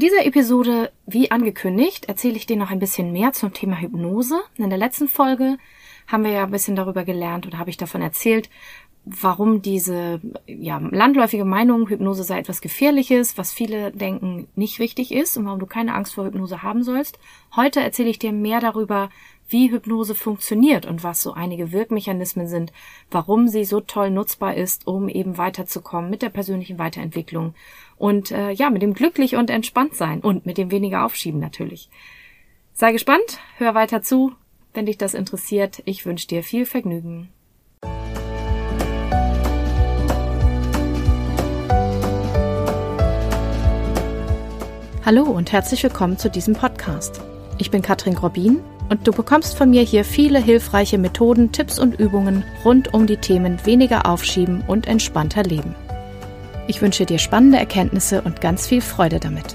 In dieser Episode, wie angekündigt, erzähle ich dir noch ein bisschen mehr zum Thema Hypnose. In der letzten Folge haben wir ja ein bisschen darüber gelernt oder habe ich davon erzählt, warum diese ja, landläufige Meinung, Hypnose sei etwas Gefährliches, was viele denken nicht richtig ist und warum du keine Angst vor Hypnose haben sollst. Heute erzähle ich dir mehr darüber, wie Hypnose funktioniert und was so einige Wirkmechanismen sind, warum sie so toll nutzbar ist, um eben weiterzukommen mit der persönlichen Weiterentwicklung und äh, ja, mit dem glücklich und entspannt sein und mit dem weniger Aufschieben natürlich. Sei gespannt, hör weiter zu, wenn dich das interessiert. Ich wünsche dir viel Vergnügen. Hallo und herzlich willkommen zu diesem Podcast. Ich bin Katrin Grobin und du bekommst von mir hier viele hilfreiche Methoden, Tipps und Übungen rund um die Themen weniger aufschieben und entspannter leben. Ich wünsche dir spannende Erkenntnisse und ganz viel Freude damit.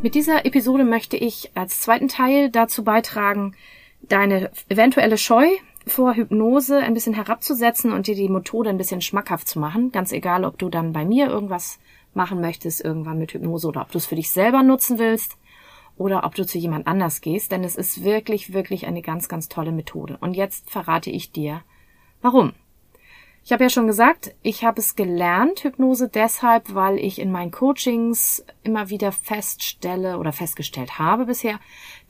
Mit dieser Episode möchte ich als zweiten Teil dazu beitragen, deine eventuelle Scheu vor Hypnose ein bisschen herabzusetzen und dir die Methode ein bisschen schmackhaft zu machen. Ganz egal, ob du dann bei mir irgendwas machen möchtest, irgendwann mit Hypnose oder ob du es für dich selber nutzen willst oder ob du zu jemand anders gehst, denn es ist wirklich, wirklich eine ganz, ganz tolle Methode. Und jetzt verrate ich dir, warum. Ich habe ja schon gesagt, ich habe es gelernt, Hypnose deshalb, weil ich in meinen Coachings immer wieder feststelle oder festgestellt habe bisher,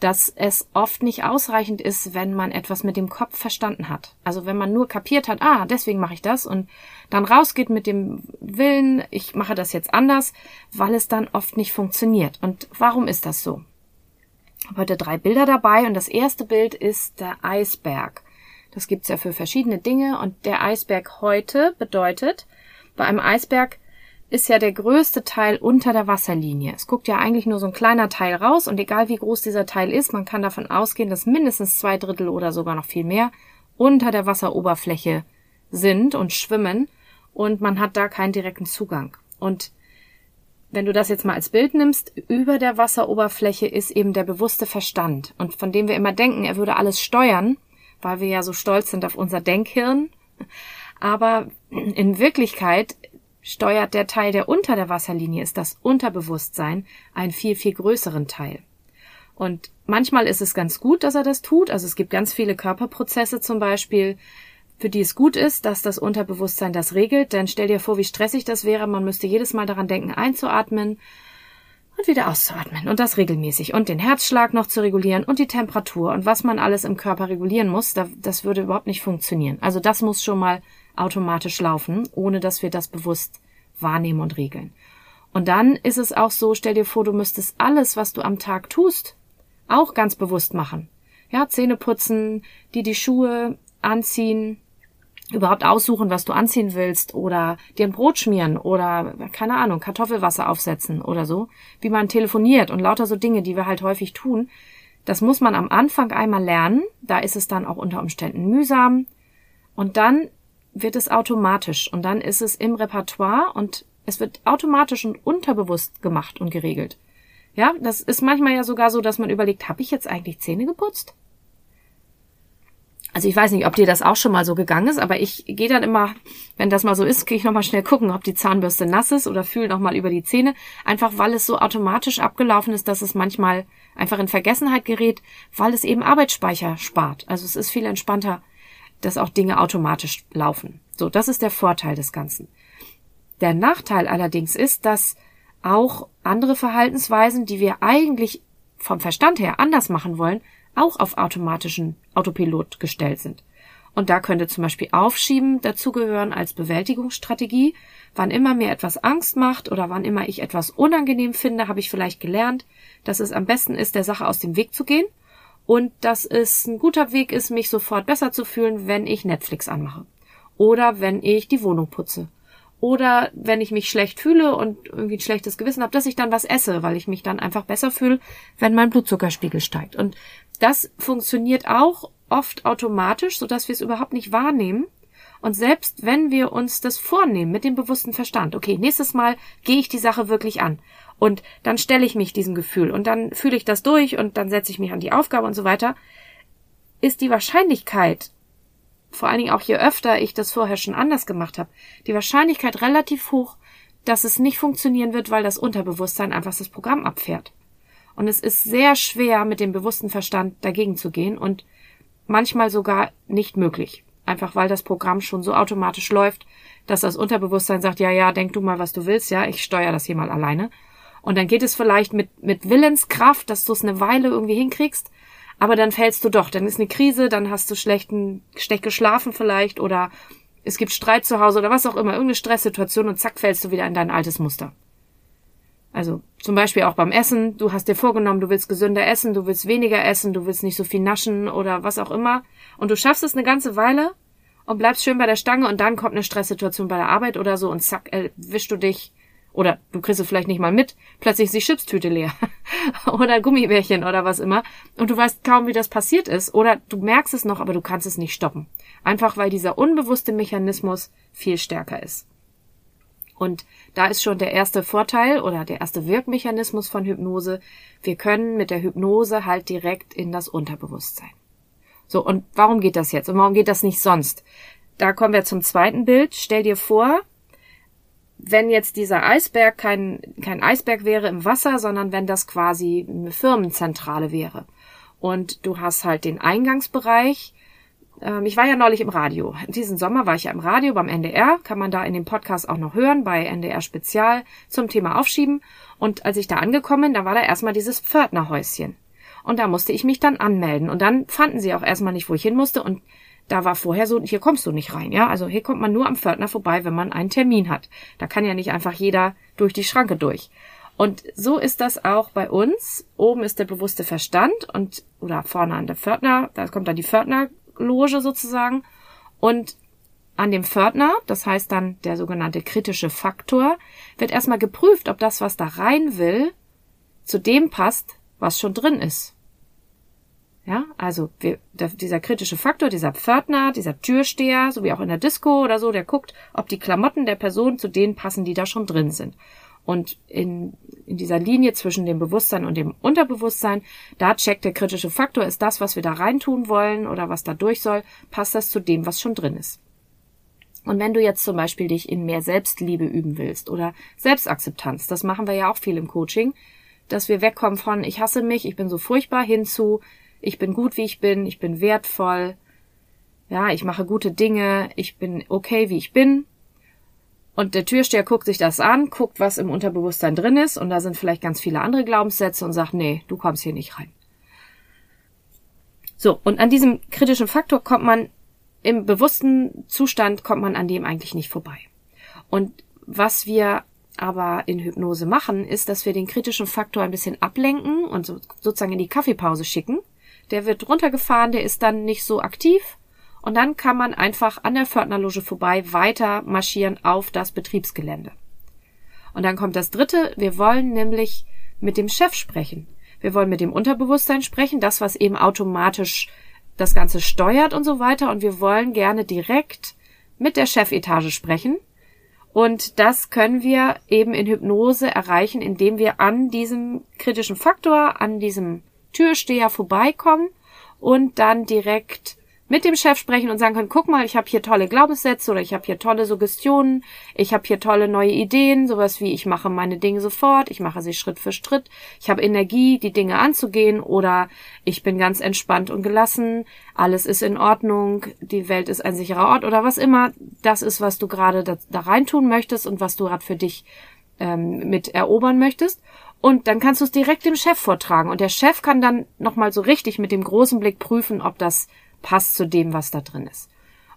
dass es oft nicht ausreichend ist, wenn man etwas mit dem Kopf verstanden hat. Also wenn man nur kapiert hat, ah, deswegen mache ich das und dann rausgeht mit dem Willen, ich mache das jetzt anders, weil es dann oft nicht funktioniert. Und warum ist das so? Ich habe heute drei Bilder dabei und das erste Bild ist der Eisberg. Das gibt's ja für verschiedene Dinge. Und der Eisberg heute bedeutet, bei einem Eisberg ist ja der größte Teil unter der Wasserlinie. Es guckt ja eigentlich nur so ein kleiner Teil raus und egal wie groß dieser Teil ist, man kann davon ausgehen, dass mindestens zwei Drittel oder sogar noch viel mehr unter der Wasseroberfläche sind und schwimmen und man hat da keinen direkten Zugang. Und wenn du das jetzt mal als Bild nimmst, über der Wasseroberfläche ist eben der bewusste Verstand und von dem wir immer denken, er würde alles steuern, weil wir ja so stolz sind auf unser Denkhirn. Aber in Wirklichkeit steuert der Teil, der unter der Wasserlinie ist, das Unterbewusstsein, einen viel, viel größeren Teil. Und manchmal ist es ganz gut, dass er das tut. Also es gibt ganz viele Körperprozesse zum Beispiel, für die es gut ist, dass das Unterbewusstsein das regelt. Denn stell dir vor, wie stressig das wäre. Man müsste jedes Mal daran denken, einzuatmen und wieder auszuatmen und das regelmäßig und den Herzschlag noch zu regulieren und die Temperatur und was man alles im Körper regulieren muss, das würde überhaupt nicht funktionieren. Also das muss schon mal automatisch laufen, ohne dass wir das bewusst wahrnehmen und regeln. Und dann ist es auch so, stell dir vor, du müsstest alles, was du am Tag tust, auch ganz bewusst machen. Ja, Zähne putzen, die die Schuhe anziehen, überhaupt aussuchen, was du anziehen willst oder dir ein Brot schmieren oder keine Ahnung, Kartoffelwasser aufsetzen oder so, wie man telefoniert und lauter so Dinge, die wir halt häufig tun. Das muss man am Anfang einmal lernen, da ist es dann auch unter Umständen mühsam und dann wird es automatisch und dann ist es im Repertoire und es wird automatisch und unterbewusst gemacht und geregelt. Ja, das ist manchmal ja sogar so, dass man überlegt, habe ich jetzt eigentlich Zähne geputzt? Also ich weiß nicht, ob dir das auch schon mal so gegangen ist, aber ich gehe dann immer, wenn das mal so ist, gehe ich nochmal schnell gucken, ob die Zahnbürste nass ist oder fühle nochmal über die Zähne, einfach weil es so automatisch abgelaufen ist, dass es manchmal einfach in Vergessenheit gerät, weil es eben Arbeitsspeicher spart. Also es ist viel entspannter, dass auch Dinge automatisch laufen. So, das ist der Vorteil des Ganzen. Der Nachteil allerdings ist, dass auch andere Verhaltensweisen, die wir eigentlich vom Verstand her anders machen wollen, auch auf automatischen Autopilot gestellt sind. Und da könnte zum Beispiel Aufschieben dazugehören als Bewältigungsstrategie. Wann immer mir etwas Angst macht oder wann immer ich etwas unangenehm finde, habe ich vielleicht gelernt, dass es am besten ist, der Sache aus dem Weg zu gehen und dass es ein guter Weg ist, mich sofort besser zu fühlen, wenn ich Netflix anmache oder wenn ich die Wohnung putze oder wenn ich mich schlecht fühle und irgendwie ein schlechtes Gewissen habe, dass ich dann was esse, weil ich mich dann einfach besser fühle, wenn mein Blutzuckerspiegel steigt. Und das funktioniert auch oft automatisch, sodass wir es überhaupt nicht wahrnehmen. Und selbst wenn wir uns das vornehmen mit dem bewussten Verstand, okay, nächstes Mal gehe ich die Sache wirklich an und dann stelle ich mich diesem Gefühl und dann fühle ich das durch und dann setze ich mich an die Aufgabe und so weiter, ist die Wahrscheinlichkeit, vor allen Dingen auch je öfter ich das vorher schon anders gemacht habe, die Wahrscheinlichkeit relativ hoch, dass es nicht funktionieren wird, weil das Unterbewusstsein einfach das Programm abfährt. Und es ist sehr schwer, mit dem bewussten Verstand dagegen zu gehen und manchmal sogar nicht möglich. Einfach weil das Programm schon so automatisch läuft, dass das Unterbewusstsein sagt, ja, ja, denk du mal, was du willst, ja, ich steuere das hier mal alleine. Und dann geht es vielleicht mit, mit Willenskraft, dass du es eine Weile irgendwie hinkriegst, aber dann fällst du doch, dann ist eine Krise, dann hast du schlechten, schlecht geschlafen vielleicht oder es gibt Streit zu Hause oder was auch immer, irgendeine Stresssituation und zack fällst du wieder in dein altes Muster. Also zum Beispiel auch beim Essen. Du hast dir vorgenommen, du willst gesünder essen, du willst weniger essen, du willst nicht so viel naschen oder was auch immer. Und du schaffst es eine ganze Weile und bleibst schön bei der Stange und dann kommt eine Stresssituation bei der Arbeit oder so und zack, erwischst du dich. Oder du kriegst es vielleicht nicht mal mit. Plötzlich ist die Chipstüte leer. oder Gummibärchen oder was immer. Und du weißt kaum, wie das passiert ist. Oder du merkst es noch, aber du kannst es nicht stoppen. Einfach weil dieser unbewusste Mechanismus viel stärker ist. Und da ist schon der erste Vorteil oder der erste Wirkmechanismus von Hypnose. Wir können mit der Hypnose halt direkt in das Unterbewusstsein. So, und warum geht das jetzt? Und warum geht das nicht sonst? Da kommen wir zum zweiten Bild. Stell dir vor, wenn jetzt dieser Eisberg kein, kein Eisberg wäre im Wasser, sondern wenn das quasi eine Firmenzentrale wäre. Und du hast halt den Eingangsbereich, ähm, ich war ja neulich im Radio. Diesen Sommer war ich ja im Radio beim NDR, kann man da in dem Podcast auch noch hören, bei NDR Spezial zum Thema Aufschieben. Und als ich da angekommen bin, da war da erstmal dieses Pförtnerhäuschen. Und da musste ich mich dann anmelden. Und dann fanden sie auch erstmal nicht, wo ich hin musste. Und da war vorher so, hier kommst du nicht rein, ja. Also hier kommt man nur am Pförtner vorbei, wenn man einen Termin hat. Da kann ja nicht einfach jeder durch die Schranke durch. Und so ist das auch bei uns. Oben ist der bewusste Verstand und, oder vorne an der Pförtner, da kommt dann die Pförtner Loge sozusagen. Und an dem Pförtner, das heißt dann der sogenannte kritische Faktor, wird erstmal geprüft, ob das, was da rein will, zu dem passt, was schon drin ist. Ja, also wir, der, dieser kritische Faktor, dieser Pförtner, dieser Türsteher, so wie auch in der Disco oder so, der guckt, ob die Klamotten der Person zu denen passen, die da schon drin sind. Und in, in dieser Linie zwischen dem Bewusstsein und dem Unterbewusstsein, da checkt der kritische Faktor, ist das, was wir da reintun wollen oder was da durch soll, passt das zu dem, was schon drin ist. Und wenn du jetzt zum Beispiel dich in mehr Selbstliebe üben willst oder Selbstakzeptanz, das machen wir ja auch viel im Coaching, dass wir wegkommen von ich hasse mich, ich bin so furchtbar hinzu, ich bin gut wie ich bin, ich bin wertvoll, ja, ich mache gute Dinge, ich bin okay wie ich bin, und der Türsteher guckt sich das an, guckt, was im Unterbewusstsein drin ist, und da sind vielleicht ganz viele andere Glaubenssätze und sagt, nee, du kommst hier nicht rein. So, und an diesem kritischen Faktor kommt man im bewussten Zustand kommt man an dem eigentlich nicht vorbei. Und was wir aber in Hypnose machen, ist, dass wir den kritischen Faktor ein bisschen ablenken und so, sozusagen in die Kaffeepause schicken. Der wird runtergefahren, der ist dann nicht so aktiv und dann kann man einfach an der Pförtnerloge vorbei weiter marschieren auf das Betriebsgelände. Und dann kommt das dritte, wir wollen nämlich mit dem Chef sprechen. Wir wollen mit dem Unterbewusstsein sprechen, das, was eben automatisch das Ganze steuert und so weiter. Und wir wollen gerne direkt mit der Chefetage sprechen. Und das können wir eben in Hypnose erreichen, indem wir an diesem kritischen Faktor, an diesem Türsteher vorbeikommen und dann direkt mit dem Chef sprechen und sagen können, guck mal, ich habe hier tolle Glaubenssätze oder ich habe hier tolle Suggestionen, ich habe hier tolle neue Ideen, sowas wie ich mache meine Dinge sofort, ich mache sie Schritt für Schritt, ich habe Energie, die Dinge anzugehen oder ich bin ganz entspannt und gelassen, alles ist in Ordnung, die Welt ist ein sicherer Ort oder was immer das ist, was du gerade da, da reintun möchtest und was du gerade für dich ähm, mit erobern möchtest. Und dann kannst du es direkt dem Chef vortragen. Und der Chef kann dann nochmal so richtig mit dem großen Blick prüfen, ob das passt zu dem, was da drin ist.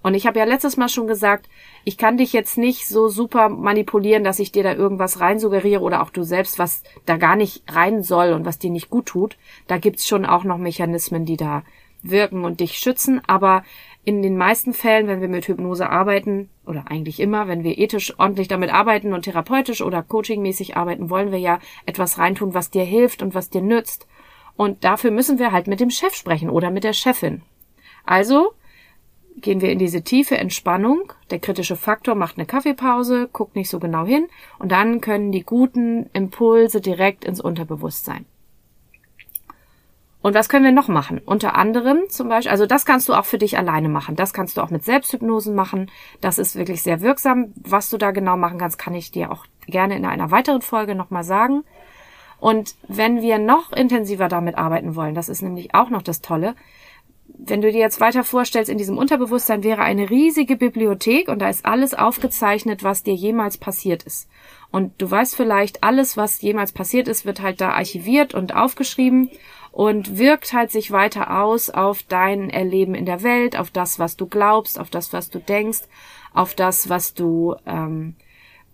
Und ich habe ja letztes Mal schon gesagt, ich kann dich jetzt nicht so super manipulieren, dass ich dir da irgendwas rein suggeriere oder auch du selbst, was da gar nicht rein soll und was dir nicht gut tut. Da gibt's schon auch noch Mechanismen, die da wirken und dich schützen. Aber in den meisten Fällen, wenn wir mit Hypnose arbeiten, oder eigentlich immer, wenn wir ethisch ordentlich damit arbeiten und therapeutisch oder coachingmäßig arbeiten, wollen wir ja etwas reintun, was dir hilft und was dir nützt. Und dafür müssen wir halt mit dem Chef sprechen oder mit der Chefin. Also gehen wir in diese tiefe Entspannung. Der kritische Faktor macht eine Kaffeepause, guckt nicht so genau hin und dann können die guten Impulse direkt ins Unterbewusstsein. Und was können wir noch machen? Unter anderem zum Beispiel, also das kannst du auch für dich alleine machen. Das kannst du auch mit Selbsthypnosen machen. Das ist wirklich sehr wirksam. Was du da genau machen kannst, kann ich dir auch gerne in einer weiteren Folge nochmal sagen. Und wenn wir noch intensiver damit arbeiten wollen, das ist nämlich auch noch das Tolle, wenn du dir jetzt weiter vorstellst, in diesem Unterbewusstsein wäre eine riesige Bibliothek und da ist alles aufgezeichnet, was dir jemals passiert ist. Und du weißt vielleicht, alles, was jemals passiert ist, wird halt da archiviert und aufgeschrieben und wirkt halt sich weiter aus auf dein Erleben in der Welt, auf das, was du glaubst, auf das, was du denkst, auf das, was du, ähm,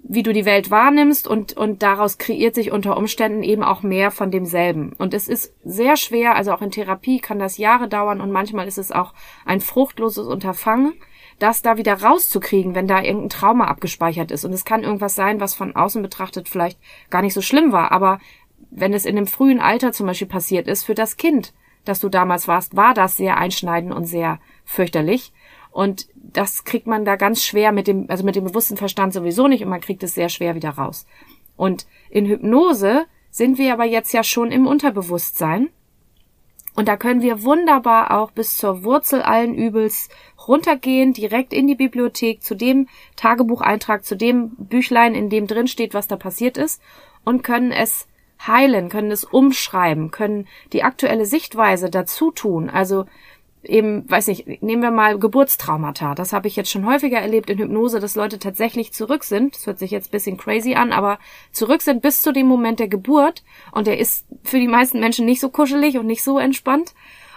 wie du die Welt wahrnimmst und, und daraus kreiert sich unter Umständen eben auch mehr von demselben. Und es ist sehr schwer, also auch in Therapie kann das Jahre dauern und manchmal ist es auch ein fruchtloses Unterfangen, das da wieder rauszukriegen, wenn da irgendein Trauma abgespeichert ist. Und es kann irgendwas sein, was von außen betrachtet vielleicht gar nicht so schlimm war, aber wenn es in dem frühen Alter zum Beispiel passiert ist, für das Kind, das du damals warst, war das sehr einschneidend und sehr fürchterlich. Und das kriegt man da ganz schwer mit dem, also mit dem bewussten Verstand sowieso nicht und man kriegt es sehr schwer wieder raus. Und in Hypnose sind wir aber jetzt ja schon im Unterbewusstsein. Und da können wir wunderbar auch bis zur Wurzel allen Übels runtergehen, direkt in die Bibliothek, zu dem Tagebucheintrag, zu dem Büchlein, in dem drin steht, was da passiert ist, und können es heilen, können es umschreiben, können die aktuelle Sichtweise dazu tun. Also eben, weiß nicht, nehmen wir mal Geburtstraumata. Das habe ich jetzt schon häufiger erlebt in Hypnose, dass Leute tatsächlich zurück sind. Das hört sich jetzt bisschen crazy an, aber zurück sind bis zu dem Moment der Geburt. Und der ist für die meisten Menschen nicht so kuschelig und nicht so entspannt.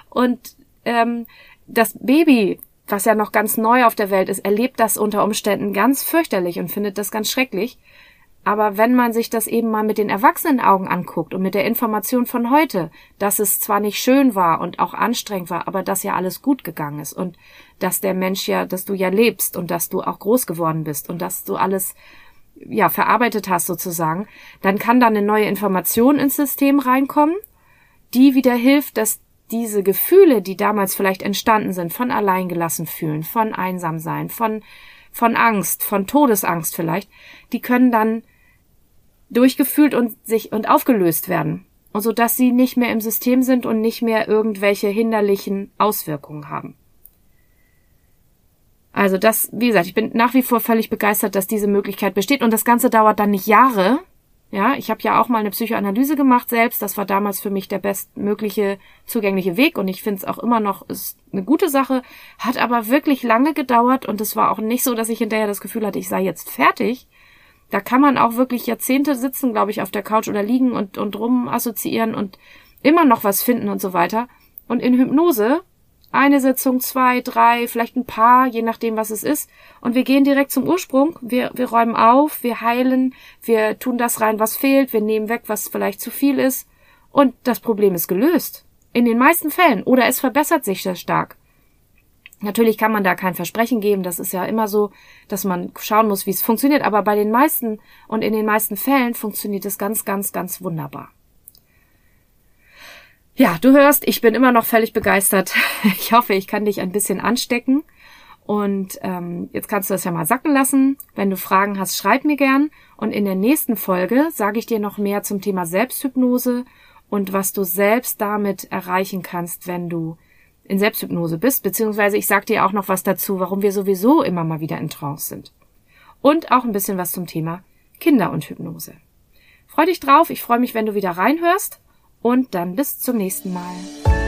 Und ähm, das Baby, was ja noch ganz neu auf der Welt ist, erlebt das unter Umständen ganz fürchterlich und findet das ganz schrecklich. Aber wenn man sich das eben mal mit den Erwachsenenaugen anguckt und mit der Information von heute, dass es zwar nicht schön war und auch anstrengend war, aber dass ja alles gut gegangen ist und dass der Mensch ja, dass du ja lebst und dass du auch groß geworden bist und dass du alles ja verarbeitet hast sozusagen, dann kann da eine neue Information ins System reinkommen, die wieder hilft, dass diese Gefühle, die damals vielleicht entstanden sind, von alleingelassen fühlen, von einsam sein, von von Angst, von Todesangst vielleicht, die können dann durchgefühlt und sich und aufgelöst werden. Und so dass sie nicht mehr im System sind und nicht mehr irgendwelche hinderlichen Auswirkungen haben. Also das, wie gesagt, ich bin nach wie vor völlig begeistert, dass diese Möglichkeit besteht und das Ganze dauert dann nicht Jahre. Ja, ich habe ja auch mal eine Psychoanalyse gemacht selbst. Das war damals für mich der bestmögliche zugängliche Weg und ich finde es auch immer noch ist eine gute Sache. Hat aber wirklich lange gedauert und es war auch nicht so, dass ich hinterher das Gefühl hatte, ich sei jetzt fertig, da kann man auch wirklich Jahrzehnte sitzen, glaube ich, auf der Couch oder liegen und, und rum assoziieren und immer noch was finden und so weiter. Und in Hypnose eine Sitzung, zwei, drei, vielleicht ein paar, je nachdem, was es ist. Und wir gehen direkt zum Ursprung. Wir, wir räumen auf, wir heilen, wir tun das rein, was fehlt, wir nehmen weg, was vielleicht zu viel ist. Und das Problem ist gelöst. In den meisten Fällen. Oder es verbessert sich sehr stark. Natürlich kann man da kein Versprechen geben, das ist ja immer so, dass man schauen muss, wie es funktioniert, aber bei den meisten und in den meisten Fällen funktioniert es ganz, ganz, ganz wunderbar. Ja, du hörst, ich bin immer noch völlig begeistert. Ich hoffe, ich kann dich ein bisschen anstecken. Und ähm, jetzt kannst du das ja mal sacken lassen. Wenn du Fragen hast, schreib mir gern. Und in der nächsten Folge sage ich dir noch mehr zum Thema Selbsthypnose und was du selbst damit erreichen kannst, wenn du in Selbsthypnose bist, beziehungsweise ich sag dir auch noch was dazu, warum wir sowieso immer mal wieder in Trance sind. Und auch ein bisschen was zum Thema Kinder und Hypnose. Freu dich drauf, ich freue mich, wenn du wieder reinhörst und dann bis zum nächsten Mal.